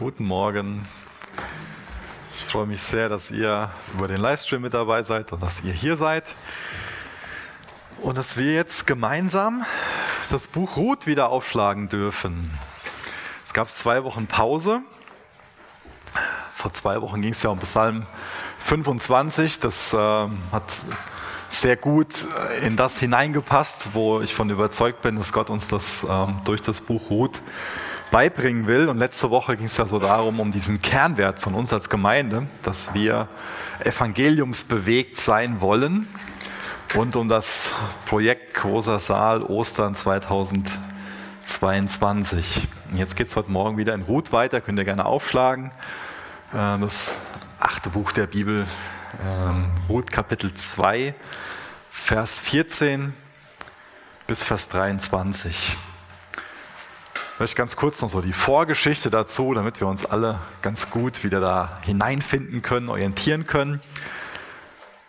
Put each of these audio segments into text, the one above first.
Guten Morgen. Ich freue mich sehr, dass ihr über den Livestream mit dabei seid und dass ihr hier seid. Und dass wir jetzt gemeinsam das Buch Ruth wieder aufschlagen dürfen. Es gab zwei Wochen Pause. Vor zwei Wochen ging es ja um Psalm 25. Das äh, hat sehr gut in das hineingepasst, wo ich von überzeugt bin, dass Gott uns das äh, durch das Buch Ruth beibringen will. Und letzte Woche ging es ja so darum, um diesen Kernwert von uns als Gemeinde, dass wir evangeliumsbewegt sein wollen und um das Projekt Großer Saal Ostern 2022. Jetzt geht es heute Morgen wieder in Ruth weiter, könnt ihr gerne aufschlagen. Äh, das achte Buch der Bibel, ähm, Ruth Kapitel 2, Vers 14 bis Vers 23. Vielleicht ganz kurz noch so die Vorgeschichte dazu, damit wir uns alle ganz gut wieder da hineinfinden können, orientieren können.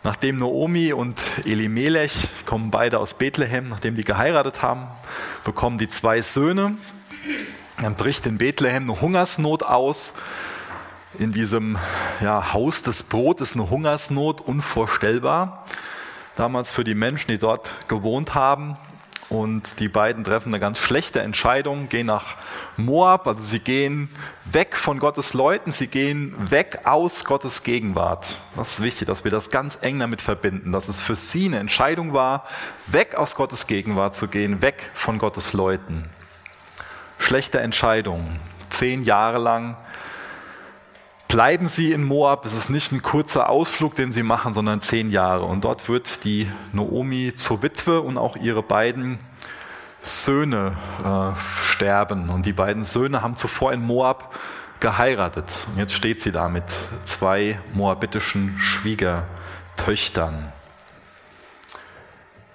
Nachdem Naomi und Elimelech kommen beide aus Bethlehem, nachdem die geheiratet haben, bekommen die zwei Söhne. Dann bricht in Bethlehem eine Hungersnot aus. In diesem ja, Haus des Brotes eine Hungersnot, unvorstellbar. Damals für die Menschen, die dort gewohnt haben. Und die beiden treffen eine ganz schlechte Entscheidung, gehen nach Moab, also sie gehen weg von Gottes Leuten, sie gehen weg aus Gottes Gegenwart. Das ist wichtig, dass wir das ganz eng damit verbinden, dass es für sie eine Entscheidung war, weg aus Gottes Gegenwart zu gehen, weg von Gottes Leuten. Schlechte Entscheidung. Zehn Jahre lang bleiben sie in Moab. Es ist nicht ein kurzer Ausflug, den sie machen, sondern zehn Jahre. Und dort wird die Noomi zur Witwe und auch ihre beiden Söhne äh, sterben. Und die beiden Söhne haben zuvor in Moab geheiratet. Und jetzt steht sie da mit zwei moabitischen Schwiegertöchtern.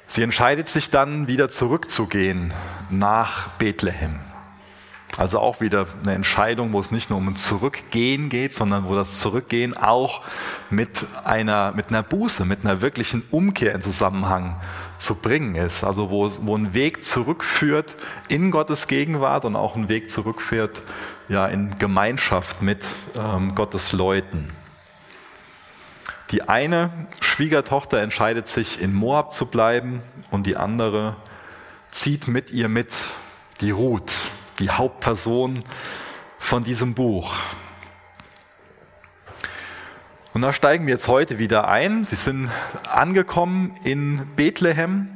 Sie entscheidet sich dann, wieder zurückzugehen nach Bethlehem. Also auch wieder eine Entscheidung, wo es nicht nur um ein Zurückgehen geht, sondern wo das Zurückgehen auch mit einer, mit einer Buße, mit einer wirklichen Umkehr in Zusammenhang zu bringen ist. Also wo, wo ein Weg zurückführt in Gottes Gegenwart und auch ein Weg zurückführt ja, in Gemeinschaft mit ähm, Gottes Leuten. Die eine Schwiegertochter entscheidet sich, in Moab zu bleiben und die andere zieht mit ihr mit die Ruth die Hauptperson von diesem Buch. Und da steigen wir jetzt heute wieder ein. Sie sind angekommen in Bethlehem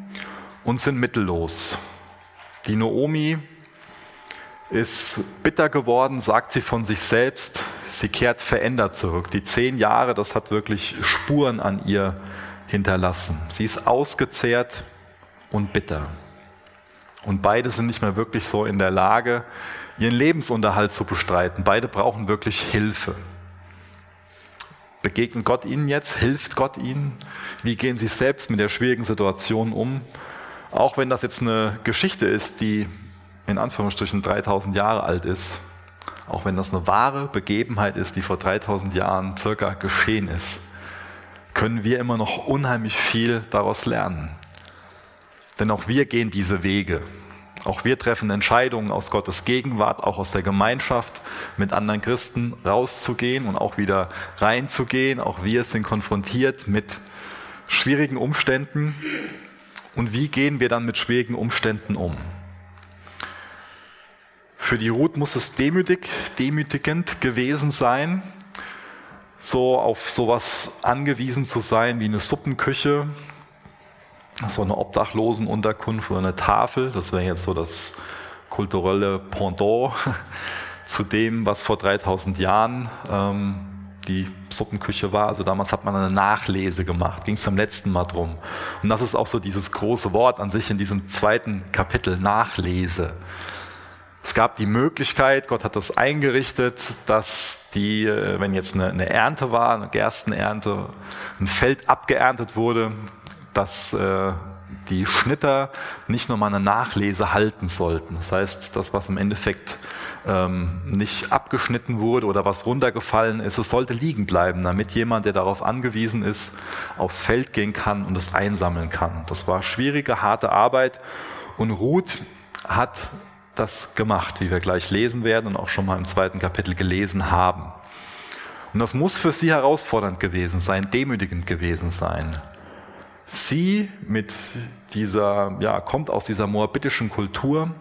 und sind mittellos. Die Noomi ist bitter geworden, sagt sie von sich selbst. Sie kehrt verändert zurück. Die zehn Jahre, das hat wirklich Spuren an ihr hinterlassen. Sie ist ausgezehrt und bitter. Und beide sind nicht mehr wirklich so in der Lage, ihren Lebensunterhalt zu bestreiten. Beide brauchen wirklich Hilfe. Begegnet Gott ihnen jetzt? Hilft Gott ihnen? Wie gehen sie selbst mit der schwierigen Situation um? Auch wenn das jetzt eine Geschichte ist, die in Anführungsstrichen 3000 Jahre alt ist, auch wenn das eine wahre Begebenheit ist, die vor 3000 Jahren circa geschehen ist, können wir immer noch unheimlich viel daraus lernen. Denn auch wir gehen diese Wege. Auch wir treffen Entscheidungen aus Gottes Gegenwart, auch aus der Gemeinschaft mit anderen Christen rauszugehen und auch wieder reinzugehen. Auch wir sind konfrontiert mit schwierigen Umständen. Und wie gehen wir dann mit schwierigen Umständen um? Für die Ruth muss es demütig, demütigend gewesen sein, so auf sowas angewiesen zu sein wie eine Suppenküche, so eine Obdachlosenunterkunft oder eine Tafel. Das wäre jetzt so das kulturelle Pendant zu dem, was vor 3000 Jahren ähm, die Suppenküche war. Also damals hat man eine Nachlese gemacht, ging es am letzten Mal drum. Und das ist auch so dieses große Wort an sich in diesem zweiten Kapitel, Nachlese. Es gab die Möglichkeit, Gott hat das eingerichtet, dass die, äh, wenn jetzt eine, eine Ernte war, eine Gerstenernte, ein Feld abgeerntet wurde, dass äh, die Schnitter nicht nochmal eine Nachlese halten sollten. Das heißt, das, was im Endeffekt ähm, nicht abgeschnitten wurde oder was runtergefallen ist, es sollte liegen bleiben, damit jemand, der darauf angewiesen ist, aufs Feld gehen kann und es einsammeln kann. Das war schwierige, harte Arbeit und Ruth hat das gemacht, wie wir gleich lesen werden und auch schon mal im zweiten Kapitel gelesen haben. Und das muss für sie herausfordernd gewesen sein, demütigend gewesen sein. Sie mit dieser, ja, kommt aus dieser moabitischen Kultur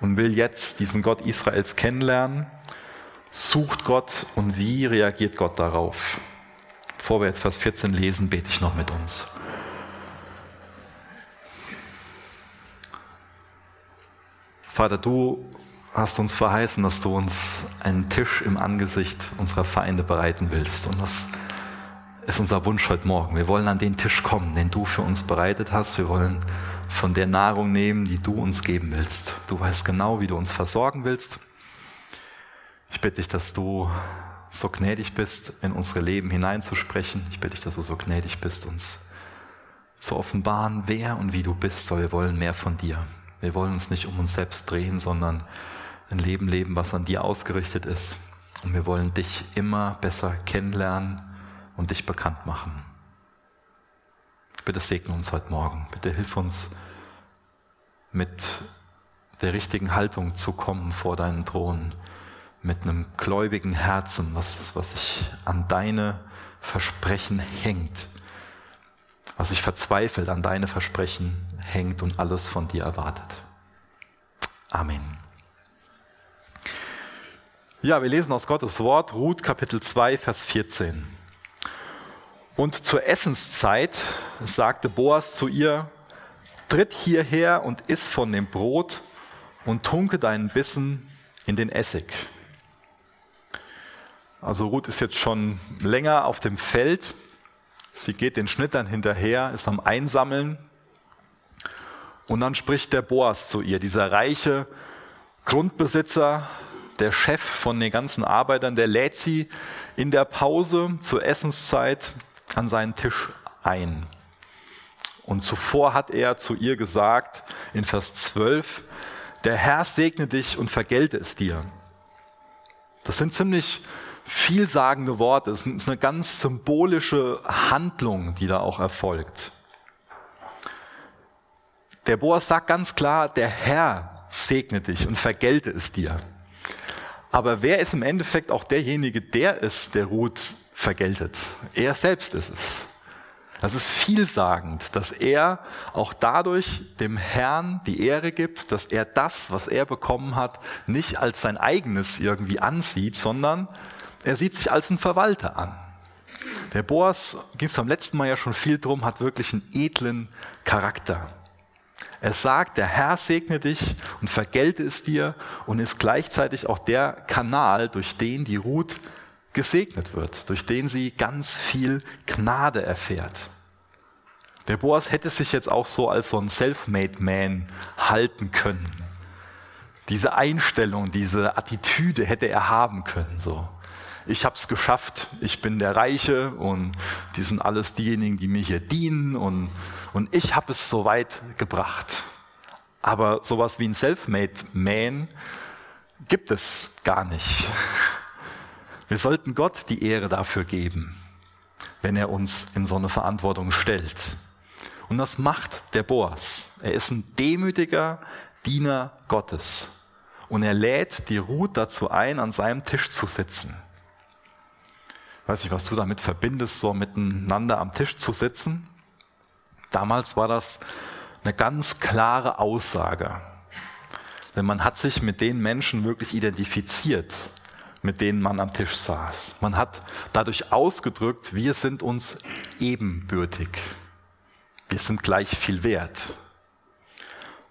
und will jetzt diesen Gott Israels kennenlernen, sucht Gott und wie reagiert Gott darauf? Bevor wir jetzt Vers 14 lesen, bete ich noch mit uns. Vater, du hast uns verheißen, dass du uns einen Tisch im Angesicht unserer Feinde bereiten willst. Und das ist unser Wunsch heute Morgen. Wir wollen an den Tisch kommen, den du für uns bereitet hast. Wir wollen von der Nahrung nehmen, die du uns geben willst. Du weißt genau, wie du uns versorgen willst. Ich bitte dich, dass du so gnädig bist, in unsere Leben hineinzusprechen. Ich bitte dich, dass du so gnädig bist, uns zu offenbaren, wer und wie du bist, weil wir wollen mehr von dir. Wir wollen uns nicht um uns selbst drehen, sondern ein Leben leben, was an dir ausgerichtet ist. Und wir wollen dich immer besser kennenlernen und dich bekannt machen. Bitte segne uns heute Morgen. Bitte hilf uns, mit der richtigen Haltung zu kommen vor deinen Thron, mit einem gläubigen Herzen, was, was sich an deine Versprechen hängt, was sich verzweifelt an deine Versprechen hängt und alles von dir erwartet. Amen. Ja, wir lesen aus Gottes Wort, Ruth Kapitel 2, Vers 14. Und zur Essenszeit sagte Boas zu ihr, tritt hierher und iss von dem Brot und tunke deinen Bissen in den Essig. Also Ruth ist jetzt schon länger auf dem Feld. Sie geht den Schnittern hinterher, ist am Einsammeln und dann spricht der Boas zu ihr, dieser reiche Grundbesitzer, der Chef von den ganzen Arbeitern, der lädt sie in der Pause zur Essenszeit an seinen Tisch ein. Und zuvor hat er zu ihr gesagt, in Vers 12, der Herr segne dich und vergelte es dir. Das sind ziemlich vielsagende Worte. Es ist eine ganz symbolische Handlung, die da auch erfolgt. Der Boas sagt ganz klar, der Herr segne dich und vergelte es dir. Aber wer ist im Endeffekt auch derjenige, der es der Ruth vergeltet? Er selbst ist es. Das ist vielsagend, dass er auch dadurch dem Herrn die Ehre gibt, dass er das, was er bekommen hat, nicht als sein eigenes irgendwie ansieht, sondern er sieht sich als einen Verwalter an. Der Boas, ging es beim letzten Mal ja schon viel drum, hat wirklich einen edlen Charakter. Er sagt, der Herr segne dich und vergelte es dir und ist gleichzeitig auch der Kanal, durch den die Ruth gesegnet wird, durch den sie ganz viel Gnade erfährt. Der Boas hätte sich jetzt auch so als so ein Self-Made Man halten können. Diese Einstellung, diese Attitüde hätte er haben können, so ich habe es geschafft, ich bin der Reiche und die sind alles diejenigen, die mir hier dienen und, und ich habe es so weit gebracht. Aber sowas wie ein Self-Made Man gibt es gar nicht. Wir sollten Gott die Ehre dafür geben, wenn er uns in so eine Verantwortung stellt. Und das macht der Boas. Er ist ein demütiger Diener Gottes. Und er lädt die Ruth dazu ein, an seinem Tisch zu sitzen weiß nicht, was du damit verbindest, so miteinander am Tisch zu sitzen. Damals war das eine ganz klare Aussage. Denn man hat sich mit den Menschen wirklich identifiziert, mit denen man am Tisch saß. Man hat dadurch ausgedrückt, wir sind uns ebenbürtig. Wir sind gleich viel wert.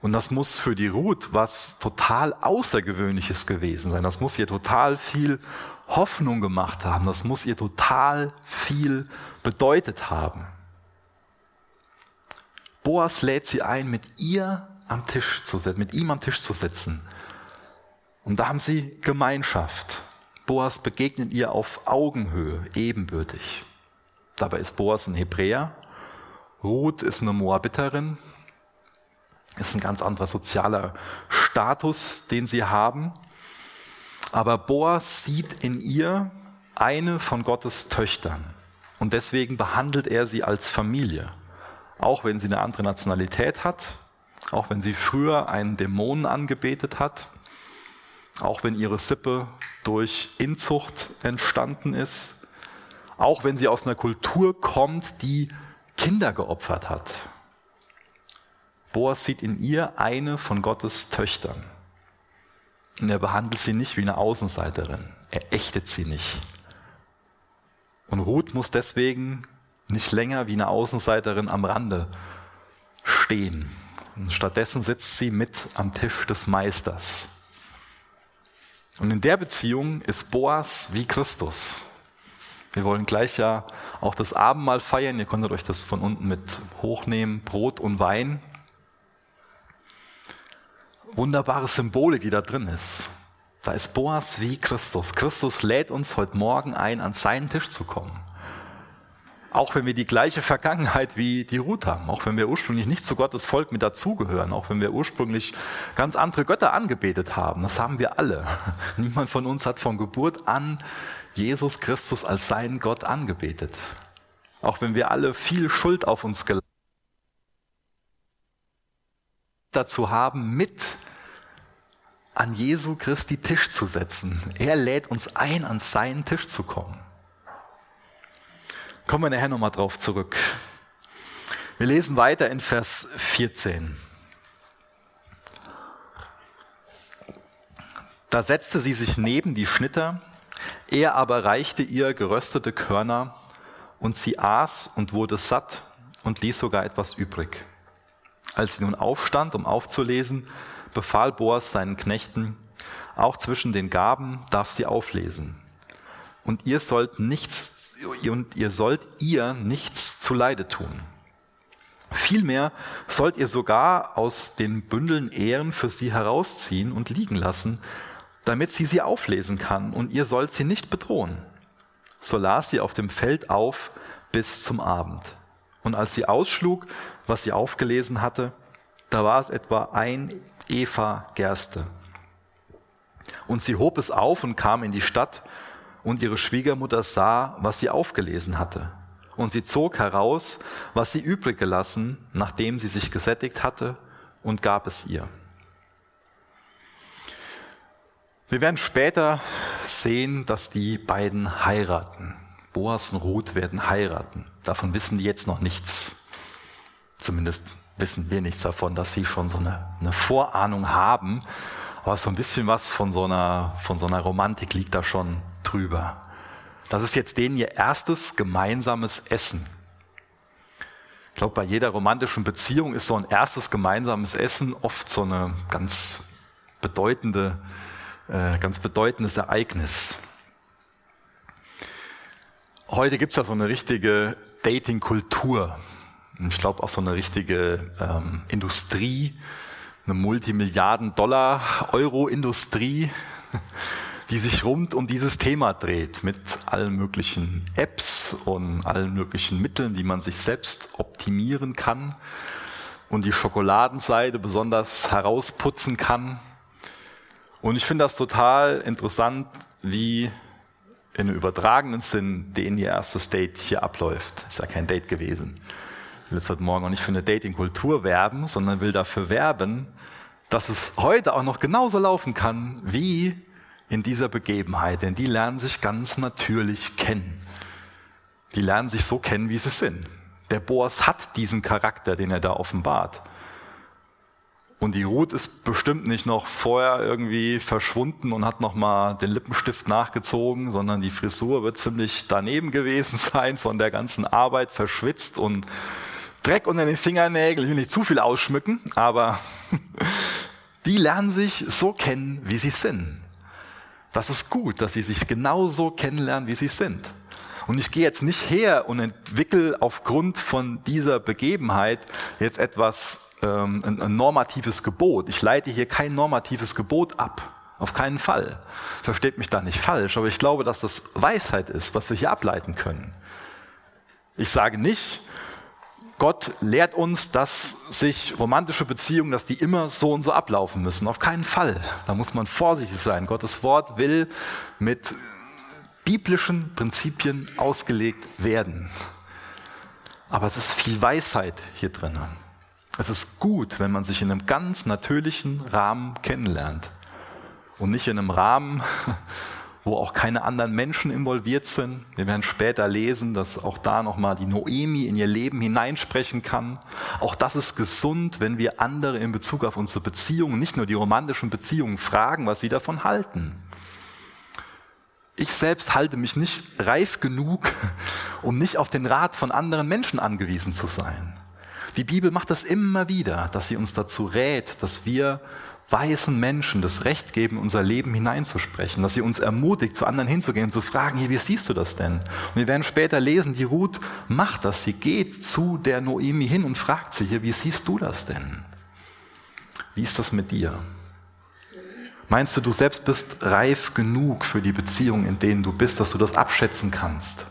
Und das muss für die Ruth was total Außergewöhnliches gewesen sein. Das muss ihr total viel Hoffnung gemacht haben. Das muss ihr total viel bedeutet haben. Boas lädt sie ein, mit ihr am Tisch zu sitzen, mit ihm am Tisch zu sitzen. Und da haben sie Gemeinschaft. Boas begegnet ihr auf Augenhöhe, ebenbürtig. Dabei ist Boas ein Hebräer. Ruth ist eine Moabiterin. Ist ein ganz anderer sozialer Status, den sie haben. Aber Boas sieht in ihr eine von Gottes Töchtern. Und deswegen behandelt er sie als Familie. Auch wenn sie eine andere Nationalität hat, auch wenn sie früher einen Dämonen angebetet hat, auch wenn ihre Sippe durch Inzucht entstanden ist, auch wenn sie aus einer Kultur kommt, die Kinder geopfert hat. Boas sieht in ihr eine von Gottes Töchtern. Und er behandelt sie nicht wie eine Außenseiterin. Er ächtet sie nicht. Und Ruth muss deswegen nicht länger wie eine Außenseiterin am Rande stehen. Und stattdessen sitzt sie mit am Tisch des Meisters. Und in der Beziehung ist Boas wie Christus. Wir wollen gleich ja auch das Abendmahl feiern. Ihr konntet euch das von unten mit hochnehmen, Brot und Wein. Wunderbare Symbole, die da drin ist. Da ist Boas wie Christus. Christus lädt uns heute Morgen ein, an seinen Tisch zu kommen. Auch wenn wir die gleiche Vergangenheit wie die Ruth haben, auch wenn wir ursprünglich nicht zu Gottes Volk mit dazugehören, auch wenn wir ursprünglich ganz andere Götter angebetet haben, das haben wir alle. Niemand von uns hat von Geburt an Jesus Christus als seinen Gott angebetet. Auch wenn wir alle viel Schuld auf uns geladen dazu haben, mit an Jesu Christi Tisch zu setzen. Er lädt uns ein, an seinen Tisch zu kommen. Kommen wir nachher nochmal drauf zurück. Wir lesen weiter in Vers 14. Da setzte sie sich neben die Schnitter, er aber reichte ihr geröstete Körner, und sie aß und wurde satt und ließ sogar etwas übrig. Als sie nun aufstand, um aufzulesen, befahl Boas seinen Knechten, auch zwischen den Gaben darf sie auflesen. Und ihr sollt nichts, und ihr sollt ihr nichts zuleide tun. Vielmehr sollt ihr sogar aus den Bündeln Ehren für sie herausziehen und liegen lassen, damit sie sie auflesen kann, und ihr sollt sie nicht bedrohen. So las sie auf dem Feld auf bis zum Abend. Und als sie ausschlug, was sie aufgelesen hatte, da war es etwa ein Eva Gerste. Und sie hob es auf und kam in die Stadt, und ihre Schwiegermutter sah, was sie aufgelesen hatte. Und sie zog heraus, was sie übrig gelassen, nachdem sie sich gesättigt hatte, und gab es ihr. Wir werden später sehen, dass die beiden heiraten. Boas und Ruth werden heiraten. Davon wissen die jetzt noch nichts. Zumindest wissen wir nichts davon, dass sie schon so eine, eine Vorahnung haben. Aber so ein bisschen was von so, einer, von so einer Romantik liegt da schon drüber. Das ist jetzt denen ihr erstes gemeinsames Essen. Ich glaube, bei jeder romantischen Beziehung ist so ein erstes gemeinsames Essen oft so eine ganz bedeutende, äh, ganz bedeutendes Ereignis. Heute gibt es ja so eine richtige Dating-Kultur. Ich glaube auch so eine richtige ähm, Industrie, eine Multimilliarden-Dollar-Euro-Industrie, die sich rund um dieses Thema dreht, mit allen möglichen Apps und allen möglichen Mitteln, die man sich selbst optimieren kann und die Schokoladenseite besonders herausputzen kann. Und ich finde das total interessant, wie in einem übertragenen Sinn den ihr erstes Date hier abläuft. Ist ja kein Date gewesen will jetzt heute Morgen auch nicht für eine Dating-Kultur werben, sondern will dafür werben, dass es heute auch noch genauso laufen kann wie in dieser Begebenheit. Denn die lernen sich ganz natürlich kennen. Die lernen sich so kennen, wie sie sind. Der Boas hat diesen Charakter, den er da offenbart. Und die Ruth ist bestimmt nicht noch vorher irgendwie verschwunden und hat nochmal den Lippenstift nachgezogen, sondern die Frisur wird ziemlich daneben gewesen sein, von der ganzen Arbeit verschwitzt und Dreck unter den Fingernägeln, ich will nicht zu viel ausschmücken, aber die lernen sich so kennen, wie sie sind. Das ist gut, dass sie sich genauso kennenlernen, wie sie sind. Und ich gehe jetzt nicht her und entwickle aufgrund von dieser Begebenheit jetzt etwas, ähm, ein, ein normatives Gebot. Ich leite hier kein normatives Gebot ab. Auf keinen Fall. Versteht mich da nicht falsch, aber ich glaube, dass das Weisheit ist, was wir hier ableiten können. Ich sage nicht, Gott lehrt uns, dass sich romantische Beziehungen, dass die immer so und so ablaufen müssen. Auf keinen Fall. Da muss man vorsichtig sein. Gottes Wort will mit biblischen Prinzipien ausgelegt werden. Aber es ist viel Weisheit hier drin. Es ist gut, wenn man sich in einem ganz natürlichen Rahmen kennenlernt. und nicht in einem Rahmen, wo auch keine anderen Menschen involviert sind. Wir werden später lesen, dass auch da nochmal die Noemi in ihr Leben hineinsprechen kann. Auch das ist gesund, wenn wir andere in Bezug auf unsere Beziehungen, nicht nur die romantischen Beziehungen, fragen, was sie davon halten. Ich selbst halte mich nicht reif genug, um nicht auf den Rat von anderen Menschen angewiesen zu sein. Die Bibel macht das immer wieder, dass sie uns dazu rät, dass wir weißen Menschen das Recht geben, unser Leben hineinzusprechen, dass sie uns ermutigt, zu anderen hinzugehen und zu fragen, hier, wie siehst du das denn? Und wir werden später lesen, die Ruth macht das. Sie geht zu der Noemi hin und fragt sie hier, wie siehst du das denn? Wie ist das mit dir? Meinst du, du selbst bist reif genug für die Beziehung, in denen du bist, dass du das abschätzen kannst?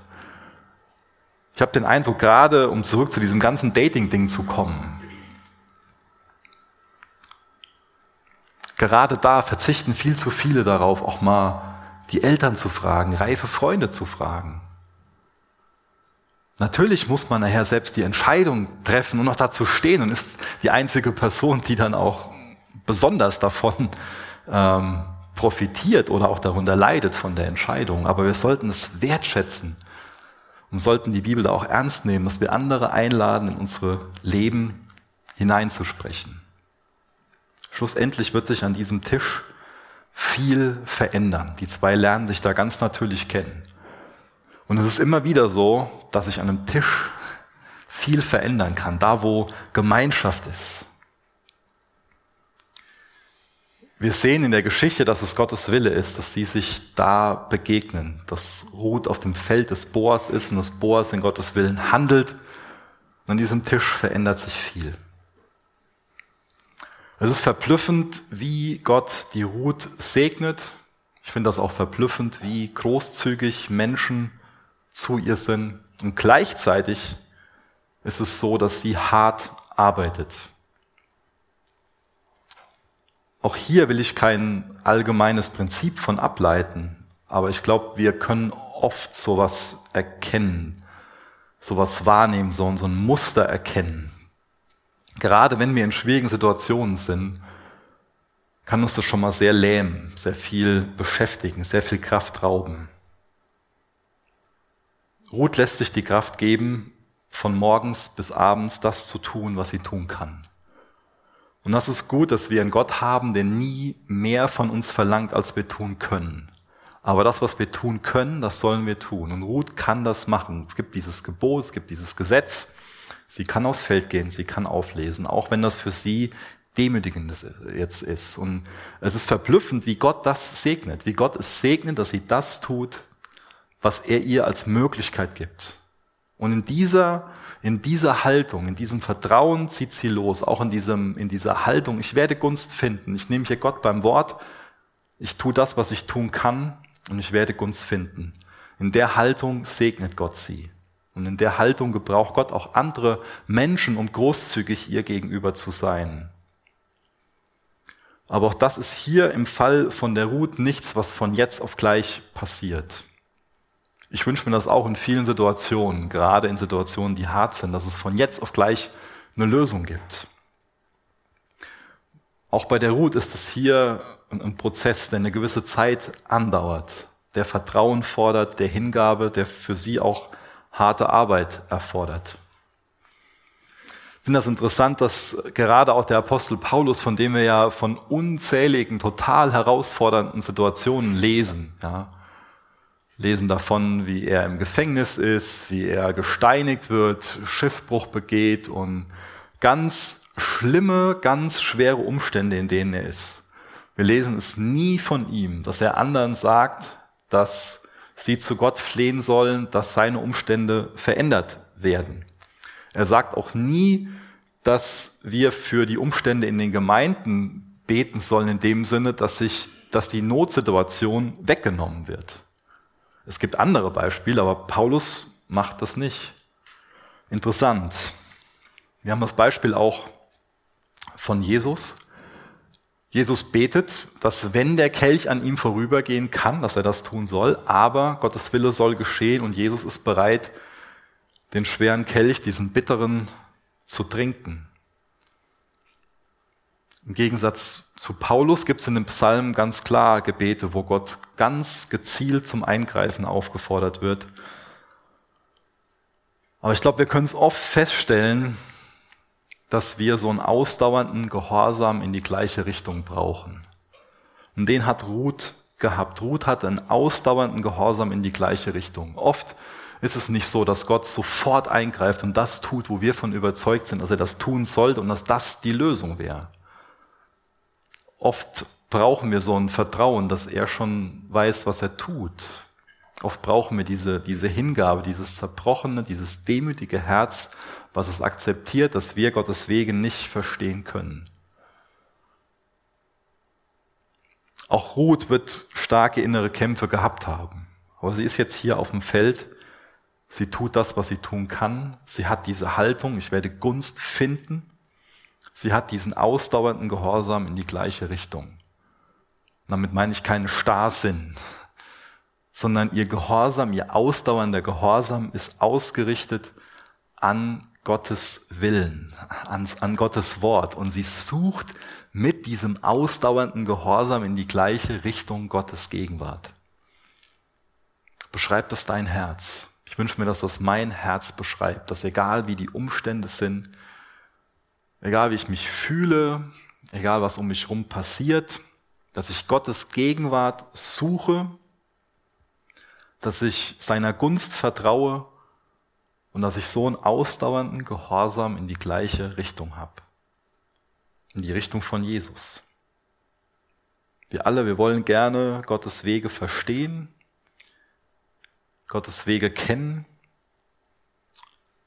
Ich habe den Eindruck, gerade um zurück zu diesem ganzen Dating-Ding zu kommen, Gerade da verzichten viel zu viele darauf, auch mal die Eltern zu fragen, reife Freunde zu fragen. Natürlich muss man nachher selbst die Entscheidung treffen und noch dazu stehen und ist die einzige Person, die dann auch besonders davon ähm, profitiert oder auch darunter leidet von der Entscheidung. Aber wir sollten es wertschätzen und sollten die Bibel da auch ernst nehmen, dass wir andere einladen, in unsere Leben hineinzusprechen. Schlussendlich wird sich an diesem Tisch viel verändern. Die zwei lernen sich da ganz natürlich kennen. Und es ist immer wieder so, dass sich an einem Tisch viel verändern kann, da wo Gemeinschaft ist. Wir sehen in der Geschichte, dass es Gottes Wille ist, dass sie sich da begegnen, dass Ruth auf dem Feld des Boas ist und dass Boas in Gottes Willen handelt. Und an diesem Tisch verändert sich viel. Es ist verblüffend, wie Gott die Ruth segnet. Ich finde das auch verblüffend, wie großzügig Menschen zu ihr sind. Und gleichzeitig ist es so, dass sie hart arbeitet. Auch hier will ich kein allgemeines Prinzip von ableiten, aber ich glaube, wir können oft sowas erkennen, sowas wahrnehmen, so ein Muster erkennen. Gerade wenn wir in schwierigen Situationen sind, kann uns das schon mal sehr lähmen, sehr viel beschäftigen, sehr viel Kraft rauben. Ruth lässt sich die Kraft geben, von morgens bis abends das zu tun, was sie tun kann. Und das ist gut, dass wir einen Gott haben, der nie mehr von uns verlangt, als wir tun können. Aber das, was wir tun können, das sollen wir tun. Und Ruth kann das machen. Es gibt dieses Gebot, es gibt dieses Gesetz. Sie kann aufs Feld gehen, sie kann auflesen, auch wenn das für sie demütigend jetzt ist. Und es ist verblüffend, wie Gott das segnet, wie Gott es segnet, dass sie das tut, was er ihr als Möglichkeit gibt. Und in dieser, in dieser Haltung, in diesem Vertrauen zieht sie los, auch in diesem, in dieser Haltung, ich werde Gunst finden, ich nehme hier Gott beim Wort, ich tue das, was ich tun kann und ich werde Gunst finden. In der Haltung segnet Gott sie. Und in der Haltung gebraucht Gott auch andere Menschen, um großzügig ihr gegenüber zu sein. Aber auch das ist hier im Fall von der Ruth nichts, was von jetzt auf gleich passiert. Ich wünsche mir das auch in vielen Situationen, gerade in Situationen, die hart sind, dass es von jetzt auf gleich eine Lösung gibt. Auch bei der Ruth ist es hier ein Prozess, der eine gewisse Zeit andauert, der Vertrauen fordert, der Hingabe, der für sie auch harte Arbeit erfordert. Ich finde das interessant, dass gerade auch der Apostel Paulus, von dem wir ja von unzähligen, total herausfordernden Situationen lesen, ja, lesen davon, wie er im Gefängnis ist, wie er gesteinigt wird, Schiffbruch begeht und ganz schlimme, ganz schwere Umstände, in denen er ist. Wir lesen es nie von ihm, dass er anderen sagt, dass sie zu Gott flehen sollen, dass seine Umstände verändert werden. Er sagt auch nie, dass wir für die Umstände in den Gemeinden beten sollen, in dem Sinne, dass sich, dass die Notsituation weggenommen wird. Es gibt andere Beispiele, aber Paulus macht das nicht. Interessant. Wir haben das Beispiel auch von Jesus. Jesus betet, dass wenn der Kelch an ihm vorübergehen kann, dass er das tun soll, aber Gottes Wille soll geschehen und Jesus ist bereit, den schweren Kelch, diesen bitteren, zu trinken. Im Gegensatz zu Paulus gibt es in dem Psalm ganz klar Gebete, wo Gott ganz gezielt zum Eingreifen aufgefordert wird. Aber ich glaube, wir können es oft feststellen, dass wir so einen ausdauernden Gehorsam in die gleiche Richtung brauchen. Und den hat Ruth gehabt. Ruth hat einen ausdauernden Gehorsam in die gleiche Richtung. Oft ist es nicht so, dass Gott sofort eingreift und das tut, wo wir von überzeugt sind, dass er das tun sollte und dass das die Lösung wäre. Oft brauchen wir so ein Vertrauen, dass er schon weiß, was er tut. Oft brauchen wir diese, diese Hingabe, dieses zerbrochene, dieses demütige Herz, was es akzeptiert, dass wir Gottes Wege nicht verstehen können. Auch Ruth wird starke innere Kämpfe gehabt haben. Aber sie ist jetzt hier auf dem Feld. Sie tut das, was sie tun kann. Sie hat diese Haltung, ich werde Gunst finden. Sie hat diesen ausdauernden Gehorsam in die gleiche Richtung. Damit meine ich keinen Starrsinn, sondern ihr Gehorsam, ihr ausdauernder Gehorsam ist ausgerichtet an Gottes Willen, an, an Gottes Wort. Und sie sucht mit diesem ausdauernden Gehorsam in die gleiche Richtung Gottes Gegenwart. Beschreibt das dein Herz? Ich wünsche mir, dass das mein Herz beschreibt, dass egal wie die Umstände sind, egal wie ich mich fühle, egal was um mich herum passiert, dass ich Gottes Gegenwart suche, dass ich seiner Gunst vertraue und dass ich so einen ausdauernden Gehorsam in die gleiche Richtung habe in die Richtung von Jesus. Wir alle, wir wollen gerne Gottes Wege verstehen, Gottes Wege kennen,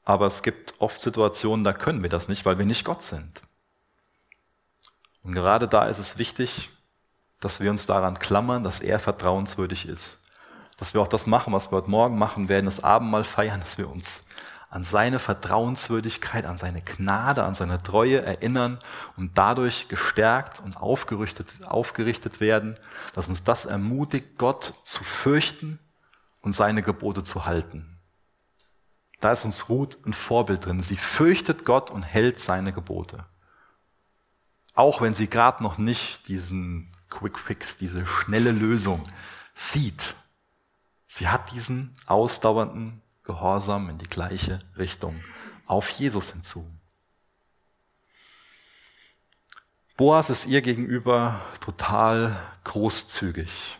aber es gibt oft Situationen, da können wir das nicht, weil wir nicht Gott sind. Und gerade da ist es wichtig, dass wir uns daran klammern, dass er vertrauenswürdig ist. Dass wir auch das machen, was wir heute Morgen machen werden, das Abendmahl feiern, dass wir uns an seine Vertrauenswürdigkeit, an seine Gnade, an seine Treue erinnern und dadurch gestärkt und aufgerichtet, aufgerichtet werden, dass uns das ermutigt, Gott zu fürchten und seine Gebote zu halten. Da ist uns Ruth ein Vorbild drin. Sie fürchtet Gott und hält seine Gebote. Auch wenn sie gerade noch nicht diesen Quick Fix, diese schnelle Lösung sieht. Sie hat diesen ausdauernden Gehorsam in die gleiche Richtung auf Jesus hinzu. Boas ist ihr gegenüber total großzügig.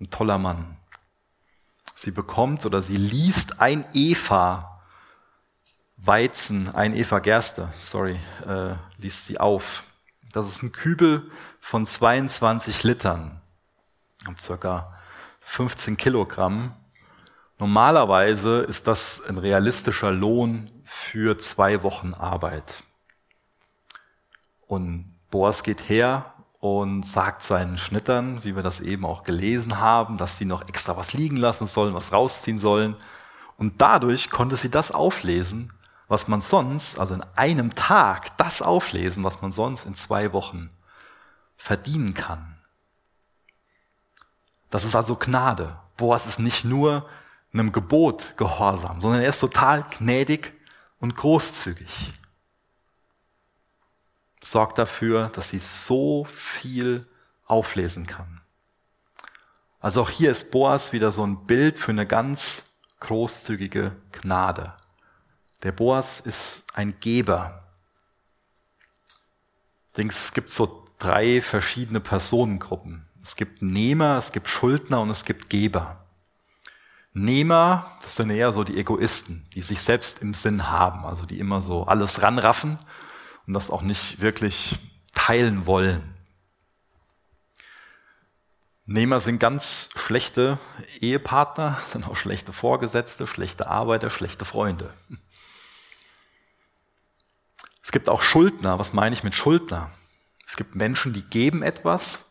Ein toller Mann. Sie bekommt oder sie liest ein Eva Weizen, ein Eva Gerste, sorry, äh, liest sie auf. Das ist ein Kübel von 22 Litern, um circa 15 Kilogramm. Normalerweise ist das ein realistischer Lohn für zwei Wochen Arbeit. Und Boas geht her und sagt seinen Schnittern, wie wir das eben auch gelesen haben, dass sie noch extra was liegen lassen sollen, was rausziehen sollen. Und dadurch konnte sie das auflesen, was man sonst, also in einem Tag, das auflesen, was man sonst in zwei Wochen verdienen kann. Das ist also Gnade. Boas ist nicht nur einem Gebot gehorsam, sondern er ist total gnädig und großzügig. Sorgt dafür, dass sie so viel auflesen kann. Also auch hier ist Boas wieder so ein Bild für eine ganz großzügige Gnade. Der Boas ist ein Geber. Denke, es gibt so drei verschiedene Personengruppen. Es gibt Nehmer, es gibt Schuldner und es gibt Geber. Nehmer, das sind eher so die Egoisten, die sich selbst im Sinn haben, also die immer so alles ranraffen und das auch nicht wirklich teilen wollen. Nehmer sind ganz schlechte Ehepartner, sind auch schlechte Vorgesetzte, schlechte Arbeiter, schlechte Freunde. Es gibt auch Schuldner. Was meine ich mit Schuldner? Es gibt Menschen, die geben etwas,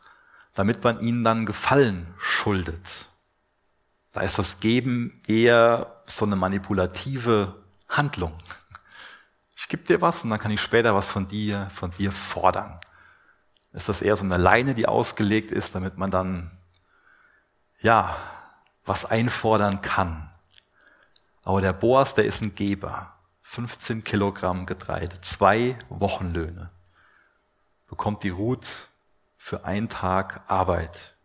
damit man ihnen dann Gefallen schuldet. Da ist das Geben eher so eine manipulative Handlung. Ich gebe dir was und dann kann ich später was von dir, von dir fordern. Ist das eher so eine Leine, die ausgelegt ist, damit man dann, ja, was einfordern kann. Aber der Boas, der ist ein Geber. 15 Kilogramm Getreide, zwei Wochenlöhne. bekommt die Ruth für einen Tag Arbeit.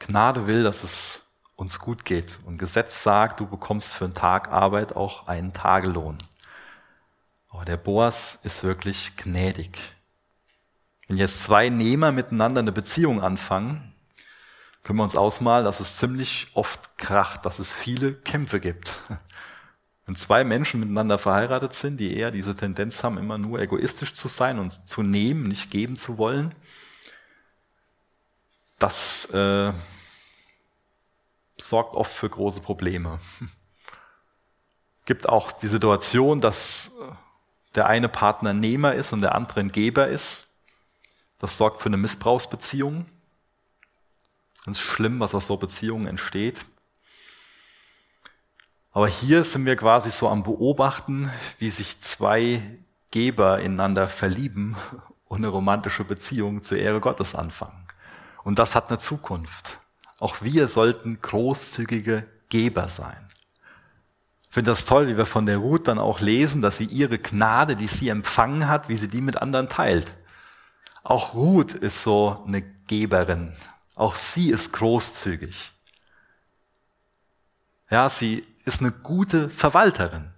Gnade will, dass es uns gut geht. Und Gesetz sagt, du bekommst für einen Tag Arbeit auch einen Tagelohn. Aber der Boas ist wirklich gnädig. Wenn jetzt zwei Nehmer miteinander eine Beziehung anfangen, können wir uns ausmalen, dass es ziemlich oft kracht, dass es viele Kämpfe gibt. Wenn zwei Menschen miteinander verheiratet sind, die eher diese Tendenz haben, immer nur egoistisch zu sein und zu nehmen, nicht geben zu wollen, das äh, sorgt oft für große Probleme. Gibt auch die Situation, dass der eine Partner Nehmer ist und der andere ein Geber ist. Das sorgt für eine Missbrauchsbeziehung. Ganz schlimm, was aus so Beziehungen entsteht. Aber hier sind wir quasi so am Beobachten, wie sich zwei Geber ineinander verlieben und eine romantische Beziehung zur Ehre Gottes anfangen. Und das hat eine Zukunft. Auch wir sollten großzügige Geber sein. Ich finde das toll, wie wir von der Ruth dann auch lesen, dass sie ihre Gnade, die sie empfangen hat, wie sie die mit anderen teilt. Auch Ruth ist so eine Geberin. Auch sie ist großzügig. Ja, sie ist eine gute Verwalterin.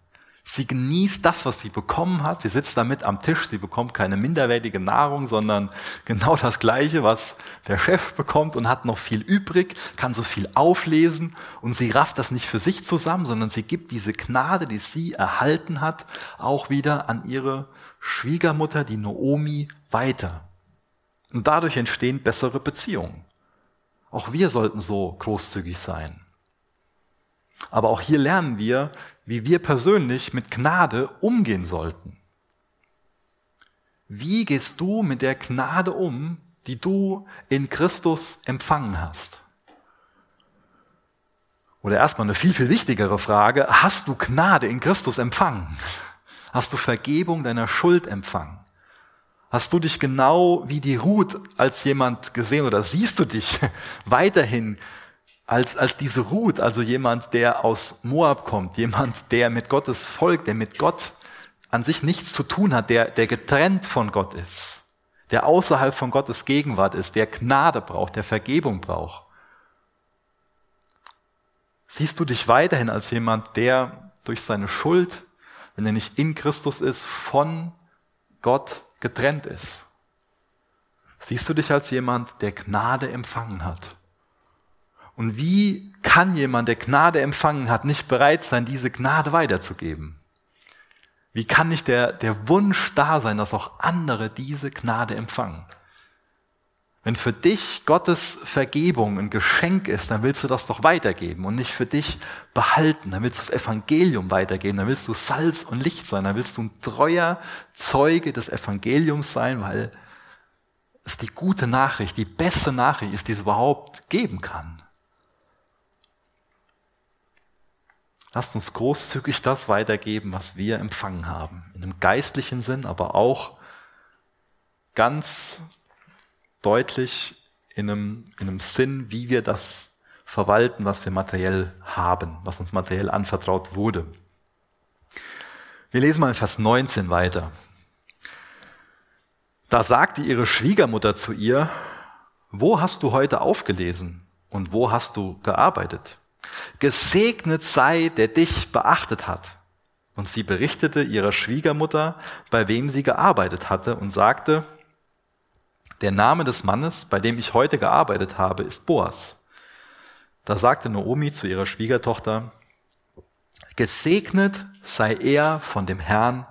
Sie genießt das, was sie bekommen hat. Sie sitzt damit am Tisch. Sie bekommt keine minderwertige Nahrung, sondern genau das Gleiche, was der Chef bekommt und hat noch viel übrig, kann so viel auflesen und sie rafft das nicht für sich zusammen, sondern sie gibt diese Gnade, die sie erhalten hat, auch wieder an ihre Schwiegermutter, die Noomi, weiter. Und dadurch entstehen bessere Beziehungen. Auch wir sollten so großzügig sein. Aber auch hier lernen wir, wie wir persönlich mit Gnade umgehen sollten. Wie gehst du mit der Gnade um, die du in Christus empfangen hast? Oder erstmal eine viel, viel wichtigere Frage, hast du Gnade in Christus empfangen? Hast du Vergebung deiner Schuld empfangen? Hast du dich genau wie die Ruth als jemand gesehen oder siehst du dich weiterhin als, als diese Ruth, also jemand, der aus Moab kommt, jemand, der mit Gottes Volk, der mit Gott an sich nichts zu tun hat, der, der getrennt von Gott ist, der außerhalb von Gottes Gegenwart ist, der Gnade braucht, der Vergebung braucht. Siehst du dich weiterhin als jemand, der durch seine Schuld, wenn er nicht in Christus ist, von Gott getrennt ist? Siehst du dich als jemand, der Gnade empfangen hat? Und wie kann jemand, der Gnade empfangen hat, nicht bereit sein, diese Gnade weiterzugeben? Wie kann nicht der, der Wunsch da sein, dass auch andere diese Gnade empfangen? Wenn für dich Gottes Vergebung ein Geschenk ist, dann willst du das doch weitergeben und nicht für dich behalten. Dann willst du das Evangelium weitergeben, dann willst du Salz und Licht sein, dann willst du ein treuer Zeuge des Evangeliums sein, weil es die gute Nachricht, die beste Nachricht ist, die es überhaupt geben kann. Lasst uns großzügig das weitergeben, was wir empfangen haben. In einem geistlichen Sinn, aber auch ganz deutlich in einem, in einem Sinn, wie wir das verwalten, was wir materiell haben, was uns materiell anvertraut wurde. Wir lesen mal in Vers 19 weiter. Da sagte ihre Schwiegermutter zu ihr, wo hast du heute aufgelesen und wo hast du gearbeitet? Gesegnet sei, der dich beachtet hat. Und sie berichtete ihrer Schwiegermutter, bei wem sie gearbeitet hatte, und sagte, der Name des Mannes, bei dem ich heute gearbeitet habe, ist Boas. Da sagte Naomi zu ihrer Schwiegertochter, Gesegnet sei er von dem Herrn,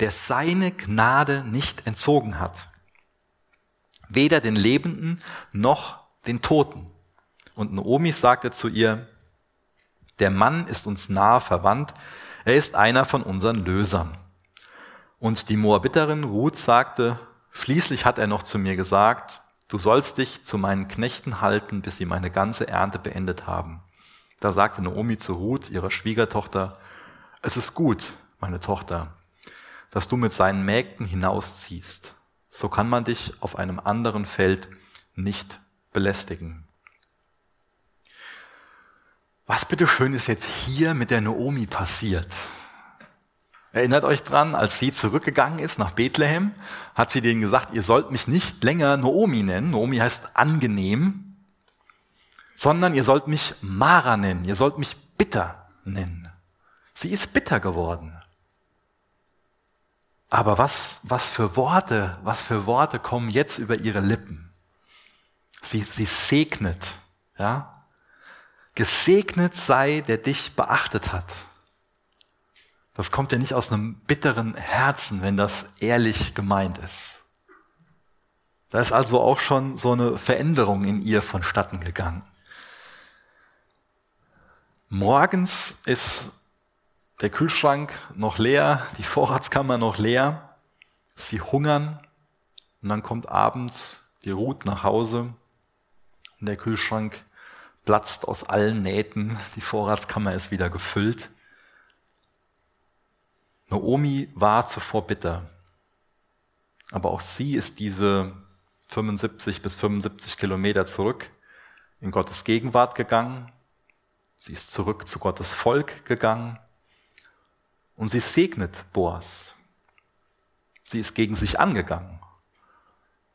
der seine Gnade nicht entzogen hat. Weder den Lebenden noch den Toten. Und Naomi sagte zu ihr, der Mann ist uns nahe verwandt, er ist einer von unseren Lösern. Und die Moabiterin Ruth sagte, schließlich hat er noch zu mir gesagt, du sollst dich zu meinen Knechten halten, bis sie meine ganze Ernte beendet haben. Da sagte Naomi zu Ruth, ihrer Schwiegertochter, es ist gut, meine Tochter, dass du mit seinen Mägden hinausziehst. So kann man dich auf einem anderen Feld nicht belästigen. Was bitteschön ist jetzt hier mit der Naomi passiert? Erinnert euch dran, als sie zurückgegangen ist nach Bethlehem, hat sie denen gesagt, ihr sollt mich nicht länger Noomi nennen. Noomi heißt angenehm, sondern ihr sollt mich Mara nennen. Ihr sollt mich bitter nennen. Sie ist bitter geworden. Aber was, was für Worte, was für Worte kommen jetzt über ihre Lippen? Sie, sie segnet, ja? Gesegnet sei, der dich beachtet hat. Das kommt ja nicht aus einem bitteren Herzen, wenn das ehrlich gemeint ist. Da ist also auch schon so eine Veränderung in ihr vonstatten gegangen. Morgens ist der Kühlschrank noch leer, die Vorratskammer noch leer. Sie hungern und dann kommt abends die Ruth nach Hause und der Kühlschrank platzt aus allen Nähten, die Vorratskammer ist wieder gefüllt. Naomi war zuvor bitter, aber auch sie ist diese 75 bis 75 Kilometer zurück in Gottes Gegenwart gegangen. Sie ist zurück zu Gottes Volk gegangen und sie segnet Boas. Sie ist gegen sich angegangen.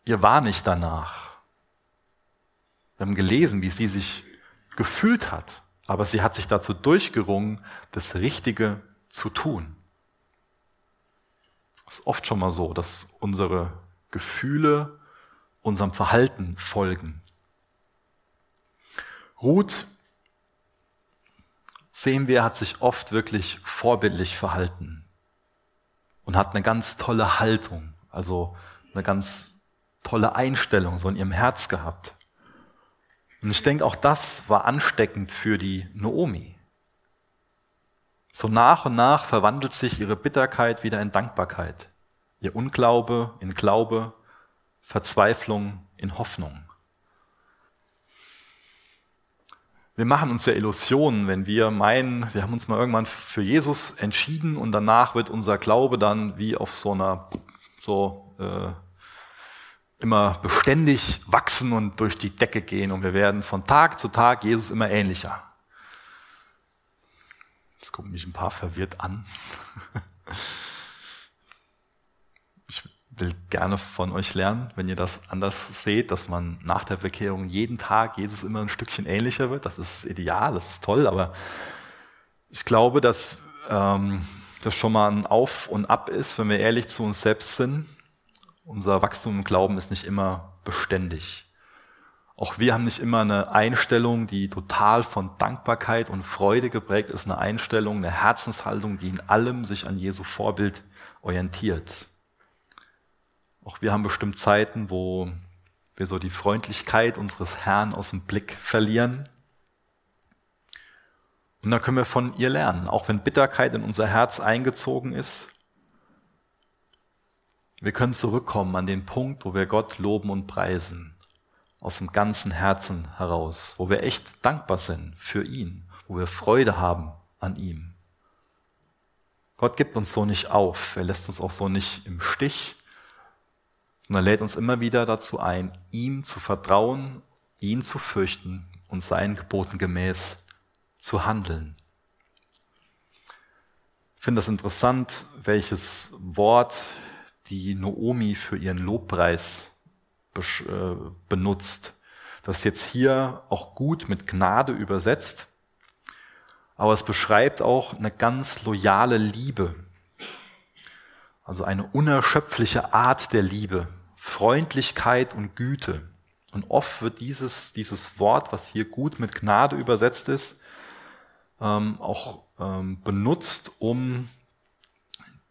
Ihr war nicht danach. Wir haben gelesen, wie sie sich gefühlt hat, aber sie hat sich dazu durchgerungen, das Richtige zu tun. Es ist oft schon mal so, dass unsere Gefühle unserem Verhalten folgen. Ruth sehen wir, hat sich oft wirklich vorbildlich verhalten und hat eine ganz tolle Haltung, also eine ganz tolle Einstellung so in ihrem Herz gehabt. Und ich denke, auch das war ansteckend für die Noomi. So nach und nach verwandelt sich ihre Bitterkeit wieder in Dankbarkeit, ihr Unglaube in Glaube, Verzweiflung in Hoffnung. Wir machen uns ja Illusionen, wenn wir meinen, wir haben uns mal irgendwann für Jesus entschieden und danach wird unser Glaube dann wie auf so einer, so äh, immer beständig wachsen und durch die Decke gehen und wir werden von Tag zu Tag Jesus immer ähnlicher. Jetzt gucken mich ein paar verwirrt an. will gerne von euch lernen, wenn ihr das anders seht, dass man nach der Bekehrung jeden Tag Jesus immer ein Stückchen ähnlicher wird. Das ist ideal, das ist toll, aber ich glaube, dass ähm, das schon mal ein Auf und Ab ist, wenn wir ehrlich zu uns selbst sind. Unser Wachstum im Glauben ist nicht immer beständig. Auch wir haben nicht immer eine Einstellung, die total von Dankbarkeit und Freude geprägt ist, eine Einstellung, eine Herzenshaltung, die in allem sich an Jesu Vorbild orientiert. Auch wir haben bestimmt Zeiten, wo wir so die Freundlichkeit unseres Herrn aus dem Blick verlieren. Und dann können wir von ihr lernen, auch wenn Bitterkeit in unser Herz eingezogen ist. Wir können zurückkommen an den Punkt, wo wir Gott loben und preisen, aus dem ganzen Herzen heraus, wo wir echt dankbar sind für ihn, wo wir Freude haben an ihm. Gott gibt uns so nicht auf, er lässt uns auch so nicht im Stich, sondern lädt uns immer wieder dazu ein, ihm zu vertrauen, ihn zu fürchten und seinen Geboten gemäß zu handeln. Ich finde das interessant, welches Wort die Noomi für ihren Lobpreis äh, benutzt. Das ist jetzt hier auch gut mit Gnade übersetzt, aber es beschreibt auch eine ganz loyale Liebe, also eine unerschöpfliche Art der Liebe, Freundlichkeit und Güte. Und oft wird dieses, dieses Wort, was hier gut mit Gnade übersetzt ist, ähm, auch ähm, benutzt, um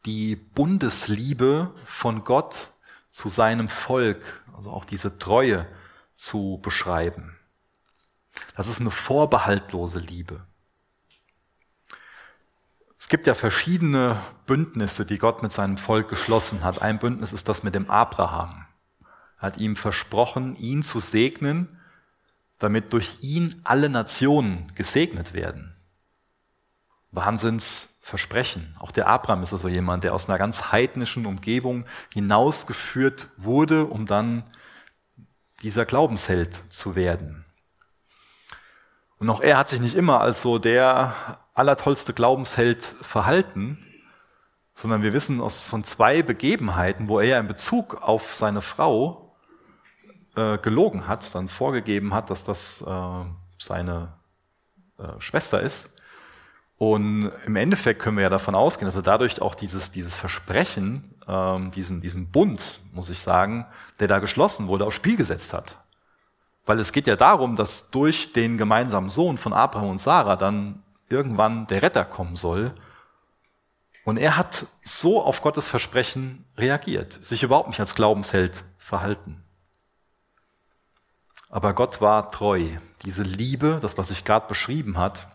die Bundesliebe von Gott zu seinem Volk, also auch diese Treue zu beschreiben. Das ist eine vorbehaltlose Liebe. Es gibt ja verschiedene Bündnisse, die Gott mit seinem Volk geschlossen hat. Ein Bündnis ist das mit dem Abraham. Er hat ihm versprochen, ihn zu segnen, damit durch ihn alle Nationen gesegnet werden. Wahnsinnsversprechen. Auch der Abraham ist also jemand, der aus einer ganz heidnischen Umgebung hinausgeführt wurde, um dann dieser Glaubensheld zu werden. Und auch er hat sich nicht immer als so der allertollste Glaubensheld verhalten, sondern wir wissen aus, von zwei Begebenheiten, wo er in Bezug auf seine Frau äh, gelogen hat, dann vorgegeben hat, dass das äh, seine äh, Schwester ist. Und im Endeffekt können wir ja davon ausgehen, dass er dadurch auch dieses, dieses Versprechen, ähm, diesen, diesen Bund, muss ich sagen, der da geschlossen wurde, aufs Spiel gesetzt hat. Weil es geht ja darum, dass durch den gemeinsamen Sohn von Abraham und Sarah dann irgendwann der Retter kommen soll. Und er hat so auf Gottes Versprechen reagiert, sich überhaupt nicht als Glaubensheld verhalten. Aber Gott war treu. Diese Liebe, das, was sich gerade beschrieben hat,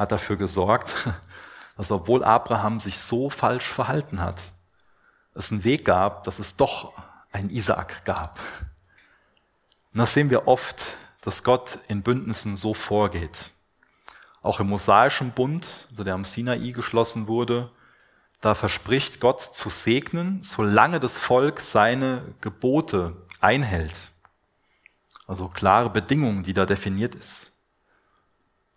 hat dafür gesorgt, dass obwohl Abraham sich so falsch verhalten hat, es einen Weg gab, dass es doch einen Isaak gab. Und das sehen wir oft, dass Gott in Bündnissen so vorgeht. Auch im mosaischen Bund, also der am Sinai geschlossen wurde, da verspricht Gott zu segnen, solange das Volk seine Gebote einhält. Also klare Bedingungen, die da definiert ist.